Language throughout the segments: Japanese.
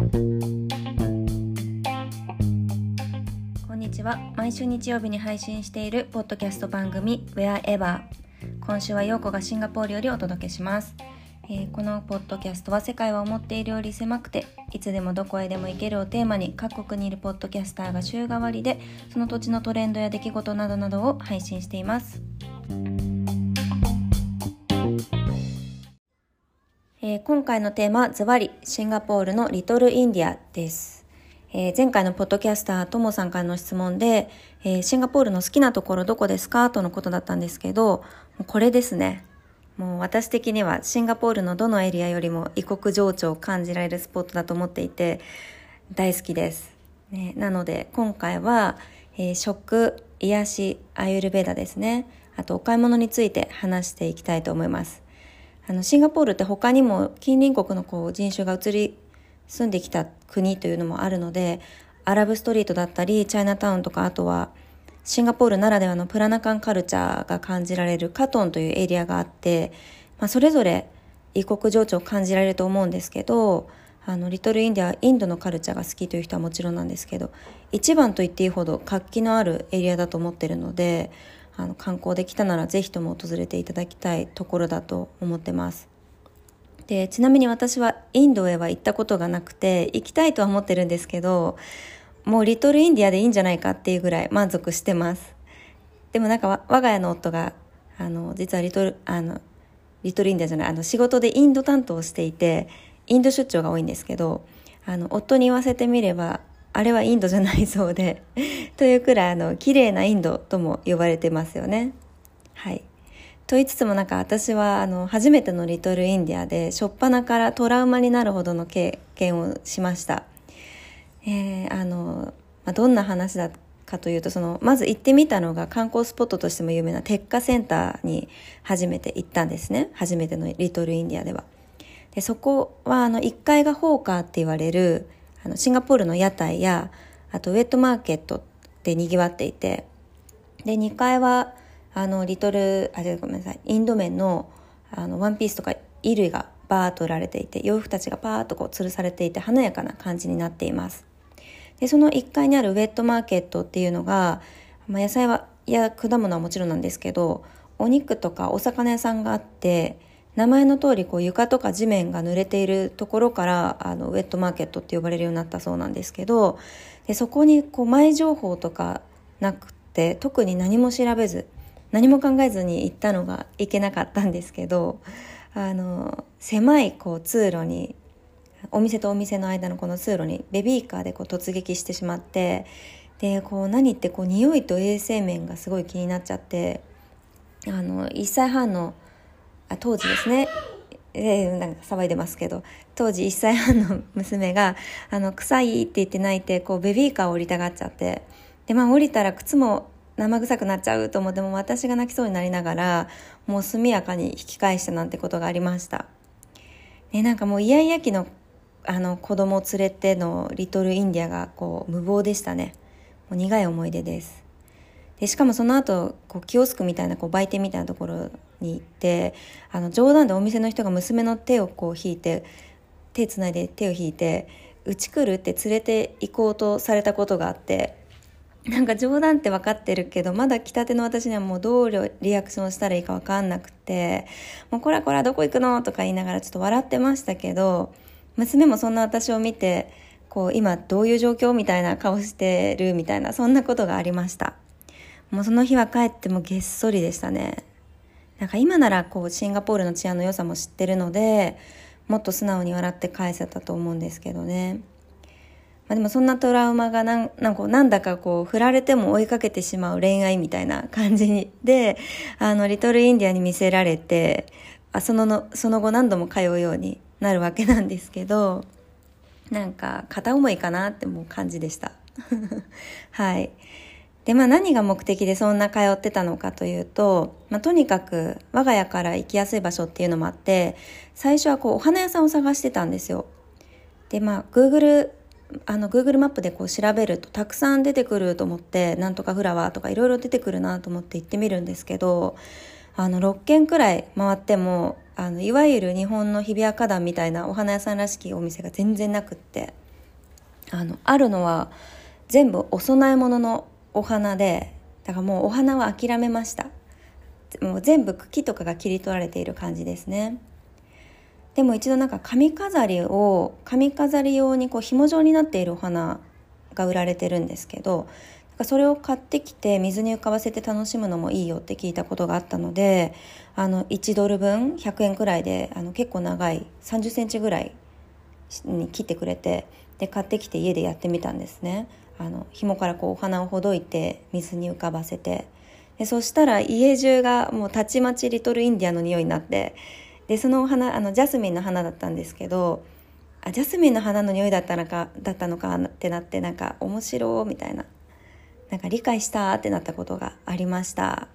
こんにちは。毎週日曜日に配信しているポッドキャスト番組 Wherever 今週は陽子がシンガポールよりお届けします、えーこのポッドキャストは世界は思っているより狭くていつでもどこへでも行けるをテーマに各国にいるポッドキャスターが週替わりでその土地のトレンドや出来事などなどを配信しています。えー今回のテーマズバリシンガポールのリトルインディアです、えー前回のポッドキャスターともさんからの質問で、えーシンガポールの好きなところどこですか？とのことだったんですけどこれですね。もう私的にはシンガポールのどのエリアよりも異国情緒を感じられるスポットだと思っていて大好きです、ね、なので今回は、えー食癒しアユルベーダですね。あとお買い物について話していきたいと思います。あのシンガポールって他にも近隣国のこう人種が移り住んできた国というのもあるのでアラブストリートだったりチャイナタウンとかあとはシンガポールならではのプラナカンカルチャーが感じられるカトンというエリアがあって、まあ、それぞれ異国情緒を感じられると思うんですけどあのリトルインディアインドのカルチャーが好きという人はもちろんなんですけど一番と言っていいほど活気のあるエリアだと思ってるのであの観光できたならぜひとも訪れていただきたいところだと思ってます。でちなみに私はインドへは行ったことがなくて行きたいとは思ってるんですけどもうリトルインディアでいいんじゃないかっていうぐらい満足してますでもなんか我が家の夫があの実はリトルあのリトルインディアじゃないあの仕事でインド担当をしていてインド出張が多いんですけどあの夫に言わせてみればあれはインドじゃないそうで というくらいあの綺麗なインドとも呼ばれてますよねはいと言いつつもなんか私はあの初めてのリトルインディアで初っ端からトラウマになるほどの経験をしました。えーあのまあ、どんな話だかというとそのまず行ってみたのが観光スポットとしても有名なテッカセンターに初めて行ったんですね初めてのリトルインディアでは。でそこはあの1階がホーカーって言われるあのシンガポールの屋台やあとウェットマーケットでにぎわっていてで2階はあのリトルあごめんなさいインド麺のあのワンピースとか衣類がバーッと売られていて洋服たちがパーッとこう吊るされていて華やかな感じになっています。でその1階にあるウェットマーケットっていうのが、まあ、野菜はや果物はもちろんなんですけどお肉とかお魚屋さんがあって名前の通りこう床とか地面が濡れているところからあのウェットマーケットって呼ばれるようになったそうなんですけどでそこにこう前情報とかなくて特に何も調べず何も考えずに行ったのがいけなかったんですけどあの狭いこう通路にお店とお店の間のこの通路にベビーカーでこう突撃してしまってでこう何ってこう匂いと衛生面がすごい気になっちゃってあの1歳半のあ当時ですねえー、なんか騒いでますけど当時1歳半の娘があの臭いって言って泣いてこうベビーカーを降りたがっちゃってでまあ降りたら靴も生臭くなっちゃうと思っても私が泣きそうになりながらもう速やかに引き返したなんてことがありました。ね、なんかもうイヤイヤ期のあの子供を連れてのリトルインディアがこう無謀でしたね。もう苦い思い出です。でしかもその後こうキオスクみたいなこう売店みたいなところに行ってあの冗談でお店の人が娘の手をこう引いて手つないで手を引いて「うち来る?」って連れて行こうとされたことがあってなんか冗談って分かってるけどまだ来たての私にはもうどうリアクションしたらいいか分かんなくて「もうこらこらどこ行くの?」とか言いながらちょっと笑ってましたけど娘もそんな私を見てこう今どういう状況みたいな顔してるみたいなそんなことがありましたもうその日は帰ってもげっそりでしたねなんか今ならこうシンガポールの治安の良さも知ってるのでもっと素直に笑って返せたと思うんですけどね。まあ、でもそんなトラウマがなんなんかなんだかこう振られても追いかけてしまう恋愛みたいな感じにであのリトルインディアに見せられてあそののその後何度も通うようになるわけなんですけどなんか片思いかなってもう感じでした。はい。でまあ何が目的でそんな通ってたのかというと、まあ、とにかく我が家から行きやすい場所っていうのもあって最初はこうお花屋さんを探してたんですよ。でまあ Google あの Google マップでこう調べるとたくさん出てくると思ってなんとかフラワーとかいろいろ出てくるなと思って行ってみるんですけどあの6軒くらい回ってもあのいわゆる日本の日比谷花壇みたいなお花屋さんらしきお店が全然なくってあのあるのは全部お供え物のお花でだからもうお花は諦めました。もう全部茎とかが切り取られている感じですね。でも一度なんか髪飾りを髪飾り用にこう紐状になっているお花が売られてるんですけどそれを買ってきて水に浮かばせて楽しむのもいいよって聞いたことがあったのであの1ドル分100円くらいであの結構長い3 0センチぐらいに切ってくれてで買ってきて家でやってみたんですね。あの紐からこうお花をほどいて水に浮かばせて。でそしたら家中がもうたちまちリトルインディアの匂いになって。でそのお花あのジャスミンの花だったんですけどあジャスミンの花の匂いだったのかだったのかってなってなんか面白みたいな。なんか理解したってなったことがありました。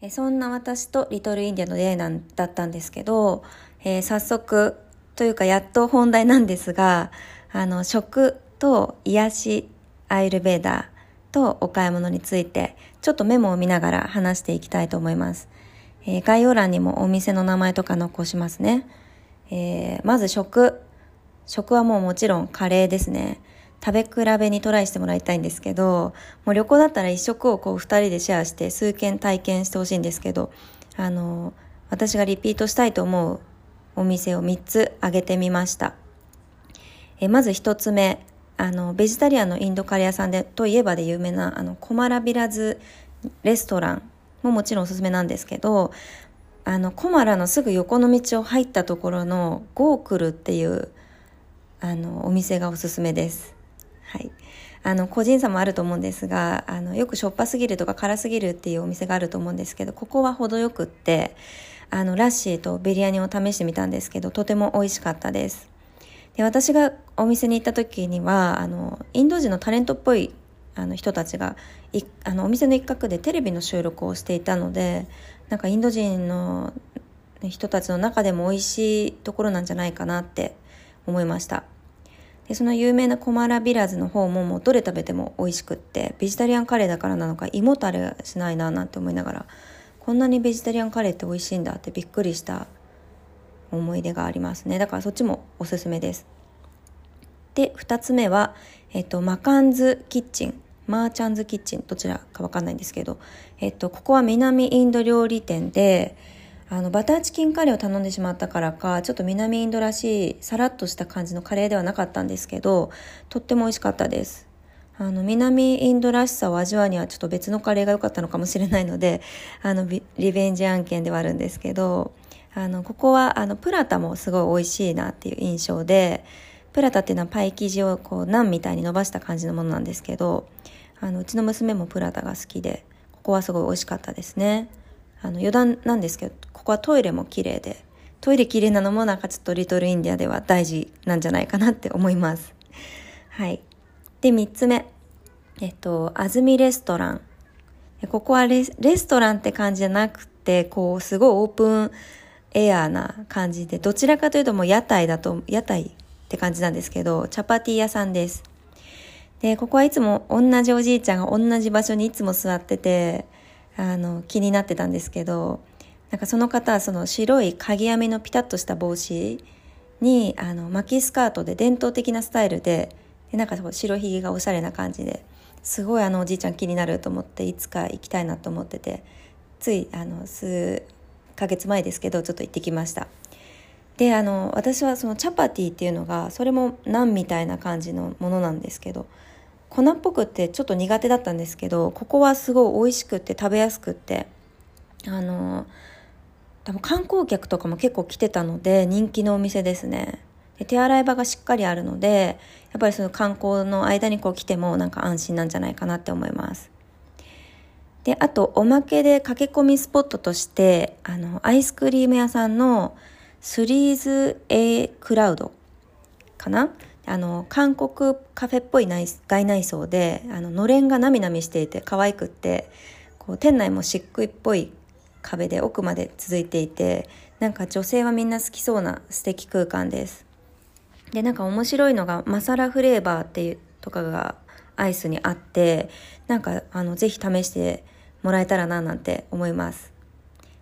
えそんな私とリトルインディアの出会いなんだったんですけど、えー、早速というかやっと本題なんですがあの食と癒しアイルベーダーとお買い物についてちょっとメモを見ながら話していきたいと思います、えー、概要欄にもお店の名前とか残しますね、えー、まず食。食はもうもちろんカレーですね。食べ比べにトライしてもらいたいんですけど、もう旅行だったら一食をこう二人でシェアして数件体験してほしいんですけど、あの、私がリピートしたいと思うお店を3つ挙げてみました。えまず1つ目、あの、ベジタリアンのインドカレー屋さんで、といえばで有名な、あの、コマラビラズレストランももちろんおすすめなんですけど、あの、コマラのすぐ横の道を入ったところのゴークルっていう、あの、お店がおすすめです。はい。あの、個人差もあると思うんですが、あの、よくしょっぱすぎるとか辛すぎるっていうお店があると思うんですけど、ここは程よくって、あの、ラッシーとビリヤニを試してみたんですけど、とても美味しかったです。で、私がお店に行った時には、あの、インド人のタレントっぽいあの人たちがいあのお店の一角でテレビの収録をしていたのでなんかインド人の人たちの中でも美味しいところなんじゃないかなって思いました。でその有名なコマラビラズの方ももうどれ食べても美味しくってベジタリアンカレーだからなのか胃もたれしないななんて思いながらこんなにベジタリアンカレーって美味しいんだってびっくりした思い出がありますね。だからそっちもおすすめです。で2つ目は、えっと、マカンズキッチン。マーチャンズキッチン。どちらかわかんないんですけど、えっと、ここは南インド料理店であのバターチキンカレーを頼んでしまったからかちょっと南インドらしいさらっとした感じのカレーではなかったんですけどとっても美味しかったです。あの南インドらしさを味わうにはちょっと別のカレーが良かったのかもしれないのであのリベンジ案件ではあるんですけどあのここはあのプラタもすごい美味しいなっていう印象でプラタっていうのはパイ生地をこうナンみたいに伸ばした感じのものなんですけどあのうちの娘もプラタが好きでここはすごい美味しかったですね。あの余談なんですけどここはトイレも綺麗でトイレ綺麗なのもなんかちょっとリトルインディアでは大事なんじゃないかなって思います。はい。で3つ目。えっと安住レストラン。ここはレストランって感じじゃなくてこうすごいオープンエアーな感じでどちらかというともう屋台だと屋台って感じなんですけどチャパティ屋さんです。でここはいつも同じおじいちゃんが同じ場所にいつも座っててあの気になってたんですけどなんかその方はその白い鍵編みのピタッとした帽子にあの巻きスカートで伝統的なスタイルででなんか白ひげがおしゃれな感じですごいあのおじいちゃん気になると思っていつか行きたいなと思っててついあの数ヶ月前ですけどちょっと行ってきました。であの私はそのチャパティっていうのがそれもナンみたいな感じのものなんですけど粉っぽくってちょっと苦手だったんですけどここはすごい美味しくって食べやすくってあの多分観光客とかも結構来てたので人気のお店ですね。で手洗い場がしっかりあるのでやっぱりその観光の間にこう来てもなんか安心なんじゃないかなって思います。であとおまけで駆け込みスポットとしてあのアイスクリーム屋さんのスリーズ A クラウドかな？あの韓国カフェっぽい内外内装であののれんがなみなみしていて可愛くってこう店内も漆喰っぽい壁で奥まで続いていてなんか女性はみんな好きそうな素敵空間です。でなんか面白いのがマサラフレーバーっていうとかがアイスにあってなんかあのぜひ試してもらえたらななんて思います。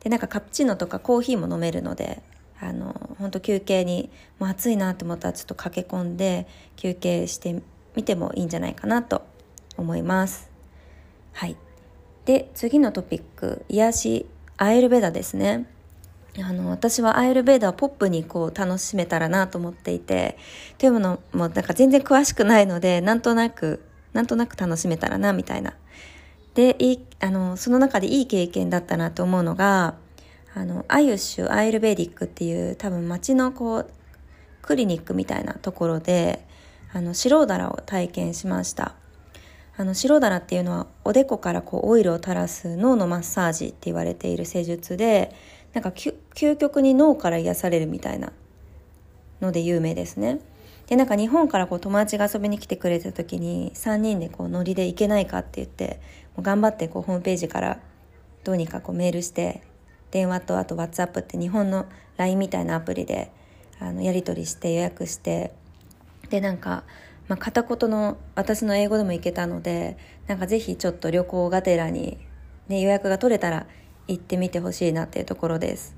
でなんかカプチーノとかコーヒーも飲めるのであの本当休憩にもう暑いなと思ったらちょっと駆け込んで休憩してみてもいいんじゃないかなと思います。はい。で次のトピック。癒しアイルベダですね。あの私はアイルベーダーをポップにこう楽しめたらなと思っていてというのもなんか全然詳しくないのでなんとなくなんとなく楽しめたらなみたいなでいあのその中でいい経験だったなと思うのがあのアユッシュアイルベディックっていう多分街のこうクリニックみたいなところであの白だらを体験しましたあの白だらっていうのはおでこからこうオイルを垂らす脳のマッサージって言われている施術でなんか究極に脳から癒されるみたいなので有名ですね。でなんか日本からこう友達が遊びに来てくれた時に3人でこうノリで行けないかって言ってう頑張ってこうホームページからどうにかこうメールして電話とあと WhatsApp って日本の LINE みたいなアプリであのやり取りして予約してでなんか、まあ、片言の私の英語でも行けたのでなんかぜひちょっと旅行がてらに、ね、予約が取れたら行ってみてほしいなっていうところです。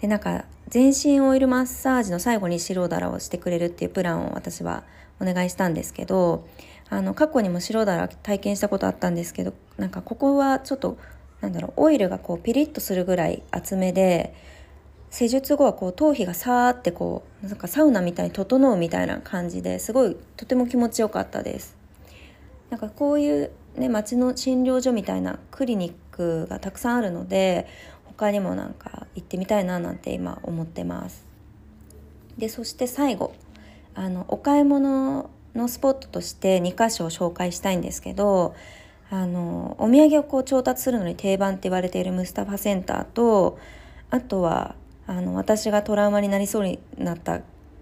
でなんか全身オイルマッサージの最後に白だらをしてくれるっていうプランを私はお願いしたんですけどあの過去にも白だら体験したことあったんですけどなんかここはちょっとなんだろうオイルがこうピリッとするぐらい厚めで施術後はこう頭皮がさーってこうなんかサウナみたいに整うみたいな感じですごいとても気持ちよかったです。なんかこういうね街の診療所みたいなクリニックがたくさんあるので他にもなんか行ってみたいななんて今思ってます。でそして最後あのお買い物のスポットとして2箇所を紹介したいんですけどあのお土産をこう調達するのに定番って言われているムスタファセンターとあとはあの私がトラウマになりそうになった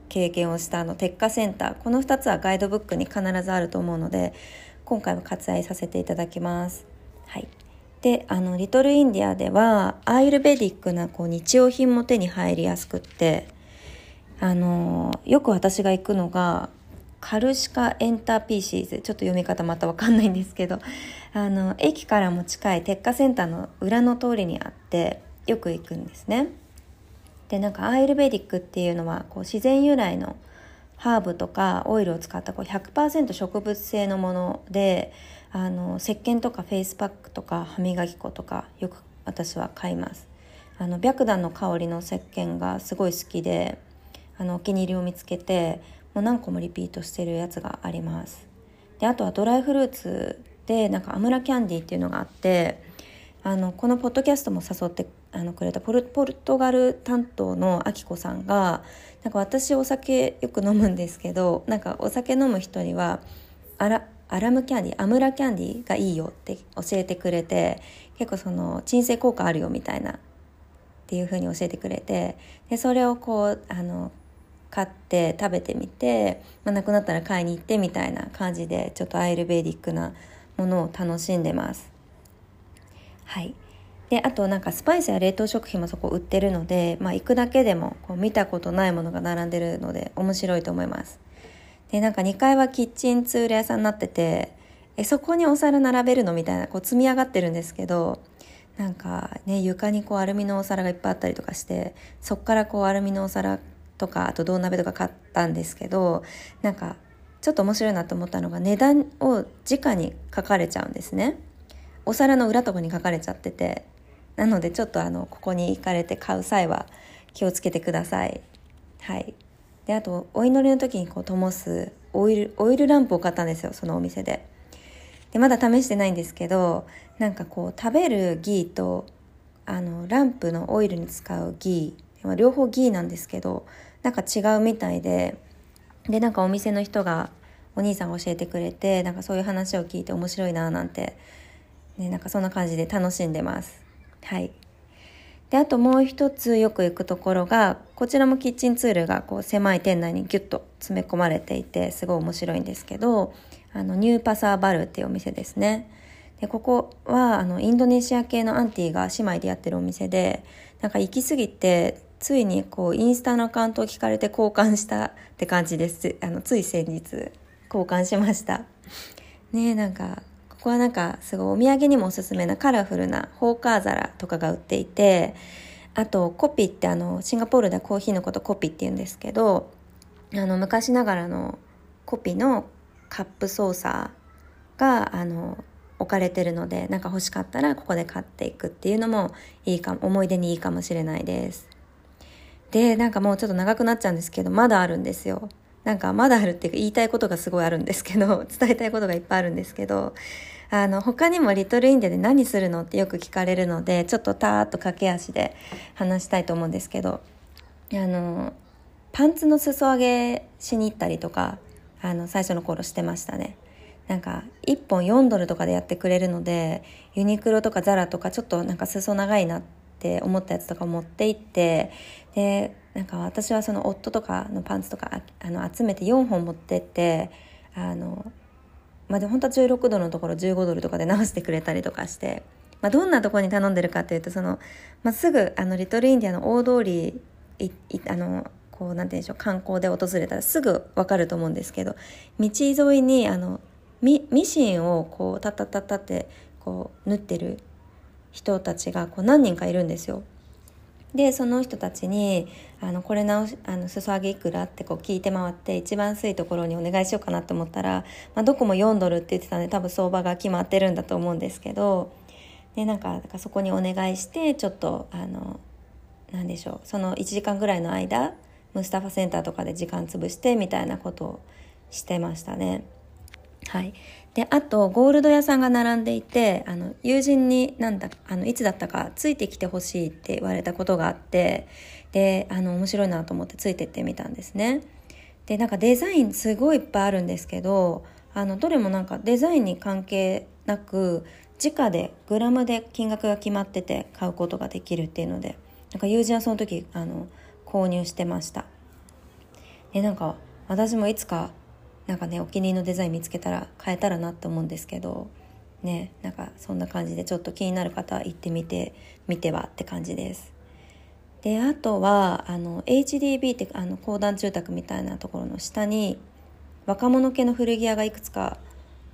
経験をしたあの鉄火センターこの2つはガイドブックに必ずあると思うので今回は割愛させていただきます。はい、であのリトルインディアではアイルベディックなこう日用品も手に入りやすくってあのよく私が行くのがカルシカエンターピーシーズ。ちょっと読み方またわかんないんですけど。あの駅からも近い鉄火センターの裏の通りにあってよく行くんですね。でなんかアイルベディックっていうのはこう自然由来のハーブとかオイルを使ったこう100%植物性のものであの石鹸とかフェイスパックとか歯磨き粉とかよく私は買います。あの白檀の香りの石鹸がすごい好きであのお気に入りを見つけてもう何個もリピートしてるやつがあります。であとはドライフルーツでなんかアムラキャンディーっていうのがあってあのこのポッドキャストも誘ってあのくれたポルトガル担当のあきこさんがなんか私お酒よく飲むんですけどなんかお酒飲む人にはアラアラムキャンディーアムラキャンディーがいいよって教えてくれて結構その鎮静効果あるよみたいなっていう風に教えてくれてでそれをこうあの買って食べてみて、まあ、なくなったら買いに行ってみたいな感じでちょっとアイルベーディックなものを楽しんでます。はいであとなんかスパイスや冷凍食品もそこ売ってるので、まあ、行くだけでもこう見たことないものが並んでるので面白いと思いますでなんか2階はキッチンツール屋さんになっててえそこにお皿並べるのみたいなこう積み上がってるんですけどなんかね床にこうアルミのお皿がいっぱいあったりとかしてそっからこうアルミのお皿とかあと銅鍋とか買ったんですけどなんかちょっと面白いなと思ったのが値段を直に書かれちゃうんですねお皿の裏とかに書かれちゃっててなのでちょっとあのここに行かれて買う際は気をつけてください。はい。であとお祈りの時にこう灯すオイルオイルランプを買ったんですよそのお店で。でまだ試してないんですけどなんかこう食べるギーとあのランプのオイルに使うギー両方ギーなんですけどなんか違うみたいででなんかお店の人がお兄さんが教えてくれてなんかそういう話を聞いて面白いななんて、ね、なんかそんな感じで楽しんでます。はい。で、あともう一つよく行くところが、こちらもキッチンツールがこう狭い店内にギュッと詰め込まれていて、すごい面白いんですけど、あの、ニューパサーバルっていうお店ですね。で、ここは、あの、インドネシア系のアンティが姉妹でやってるお店で、なんか行き過ぎて、ついにこう、インスタのアカウントを聞かれて交換したって感じです。あの、つい先日、交換しました。ねなんか、ここはなんかすごいお土産にもおすすめなカラフルなホーカー皿とかが売っていてあとコピってあのシンガポールではコーヒーのことコピって言うんですけどあの昔ながらのコピのカップソーサーがあの置かれてるのでなんか欲しかったらここで買っていくっていうのもいいか思い出にいいかもしれないですでなんかもうちょっと長くなっちゃうんですけどまだあるんですよ。なんかまだあるっていうか言いたいことがすごいあるんですけど 伝えたいことがいっぱいあるんですけどあの他にもリトルインディアで何するのってよく聞かれるのでちょっとたーっと駆け足で話したいと思うんですけどあのパンツの裾上げしに行ったりとかあの最初の頃してましたね。なんか1本4ドルとかでやってくれるのでユニクロとかザラとかちょっとなんか裾長いなってって思ったやつとか持って行ってでなんか私はその夫とかのパンツとかあの集めて4本持ってってあのまあで本当は16ドルのところ15ドルとかで直してくれたりとかして、まあ、どんなところに頼んでるかというとその、まあ、すぐあのリトルインディアの大通りいいあのこうなんて言うんでしょう観光で訪れたらすぐ分かると思うんですけど道沿いにあのミミシンをこうタッタッタッタってこう縫ってる人たちがこう何人かいるんですよ。でその人たちに「あのこれ直しあの裾上げいくら?」ってこう聞いて回って一番安いところにお願いしようかなと思ったら、まあ、どこも4ドルって言ってたんで多分相場が決まってるんだと思うんですけどでなんかそこにお願いしてちょっとあの何でしょうその1時間ぐらいの間ムスタファセンターとかで時間潰してみたいなことをしてましたね。はい、であとゴールド屋さんが並んでいてあの友人になんだあのいつだったかついてきてほしいって言われたことがあってであの面白いなと思ってついてってみたんですね。でなんかデザインすごいいっぱいあるんですけどあのどれもなんかデザインに関係なく直でグラムで金額が決まってて買うことができるっていうのでなんか友人はその時あの購入してましたでなんか私もいつかなんかねお気に入りのデザイン見つけたら変えたらなって思うんですけどねなんかそんな感じでちょっと気になる方行ってみてみてはって感じです。であとはあの HDB ってあの公団住宅みたいなところの下に若者系の古着屋がいくつか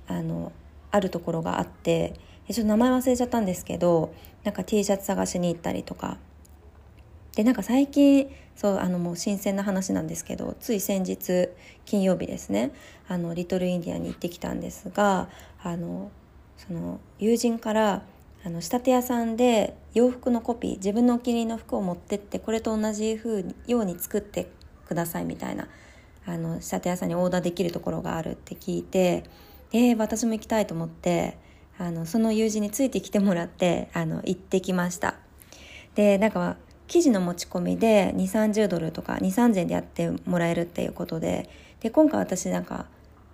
あのあるところがあってちょっと名前忘れちゃったんですけどなんか T シャツ探しに行ったりとかでなんか最近そうあのもう新鮮な話なんですけどつい先日金曜日ですねあのリトルインディアに行ってきたんですがあのその友人からあの仕立て屋さんで洋服のコピー自分のお気に入りの服を持ってってこれと同じ風ように作ってくださいみたいなあの仕立て屋さんにオーダーできるところがあるって聞いてえー、私も行きたいと思ってあのその友人についてきてもらってあの行ってきました。でなんか生地の持ち込みで2 3 0ドルとか2 3 0円でやってもらえるっていうことでで今回私なんか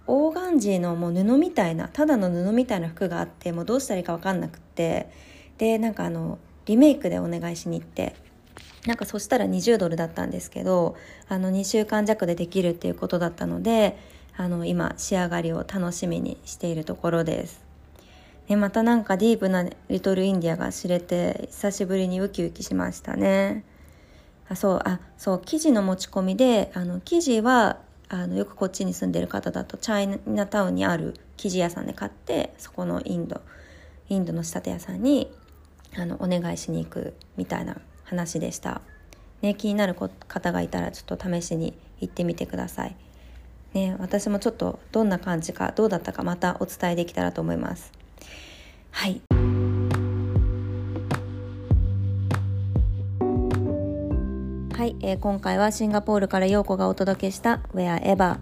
オーガンジーのもう布みたいなただの布みたいな服があってもうどうしたらいいか分かんなくってでなんかあのリメイクでお願いしに行ってなんかそしたら20ドルだったんですけどあの2週間弱でできるっていうことだったのであの今仕上がりを楽しみにしているところです。ね、またなんかディープなリトルインディアが知れて久しぶりにウキウキしましたね。あそうあそう生地の持ち込みであの生地はあのよくこっちに住んでる方だとチャイナタウンにある生地屋さんで買ってそこのインドインドの仕立て屋さんにあのお願いしに行くみたいな話でした。ね、気になる方がいたらちょっと試しに行ってみてください。ね、私もちょっとどんな感じかどうだったかまたお伝えできたらと思います。はい。はい、えー、今回はシンガポールから陽子がお届けした Wherever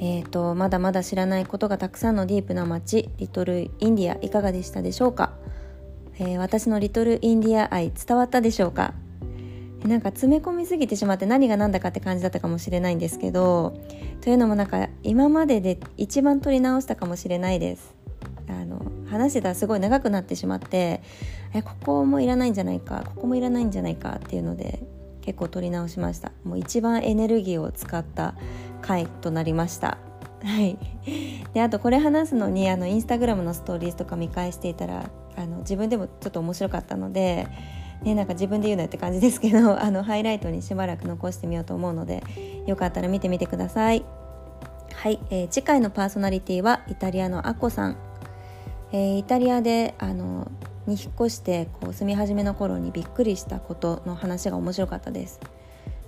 えーと、まだまだ知らないことがたくさんのディープな街リトルインディアいかがでしたでしょうか、えー、私のリトルインディア愛伝わったでしょうか？なんか詰め込みすぎてしまって何が何だかって感じだったかもしれないんですけどというのもなんか今までで一番撮り直したかもしれないです。あの話してたらすごい長くなってしまってえここもいらないんじゃないかここもいらないんじゃないかっていうので結構撮り直しました。もう一番エネルギーを使った回となりました。はい。であとこれ話すのにあのインスタグラムのストーリーズとか見返していたらあの自分でもちょっと面白かったのでね、なんか自分で言うなって感じですけど あのハイライトにしばらく残してみようと思うのでよかったら見てみてください。はい、えー、次回のパーソナリティはイタリアのアコさん。えー、イタリアであのに引っ越してこう住み始めの頃にびっくりしたことの話が面白かったです。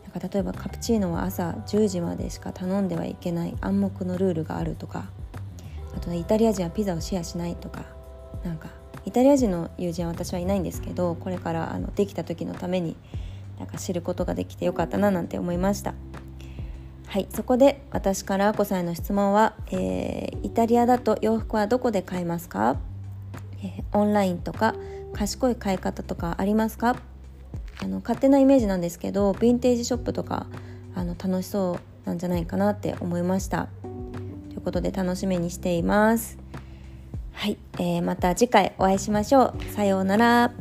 なんか例えばカプチーノは朝10時までしか頼んではいけない暗黙のルールがあるとかあと、ね、イタリア人はピザをシェアしないとかなんかイタリア人の友人は私はいないんですけどこれからあのできた時のためになんか知ることができてよかったななんて思いました。はいそこで私からあこさんへの質問は、えー、イタリアだと洋服はどこで買いますか、えー、オンラインとか賢い買い方とかありますか？あの勝手なイメージなんですけどヴィンテージショップとかあの楽しそうなんじゃないかなって思いました。ということで楽しみにしています。はい、えー、また次回お会いしましょう。さようなら。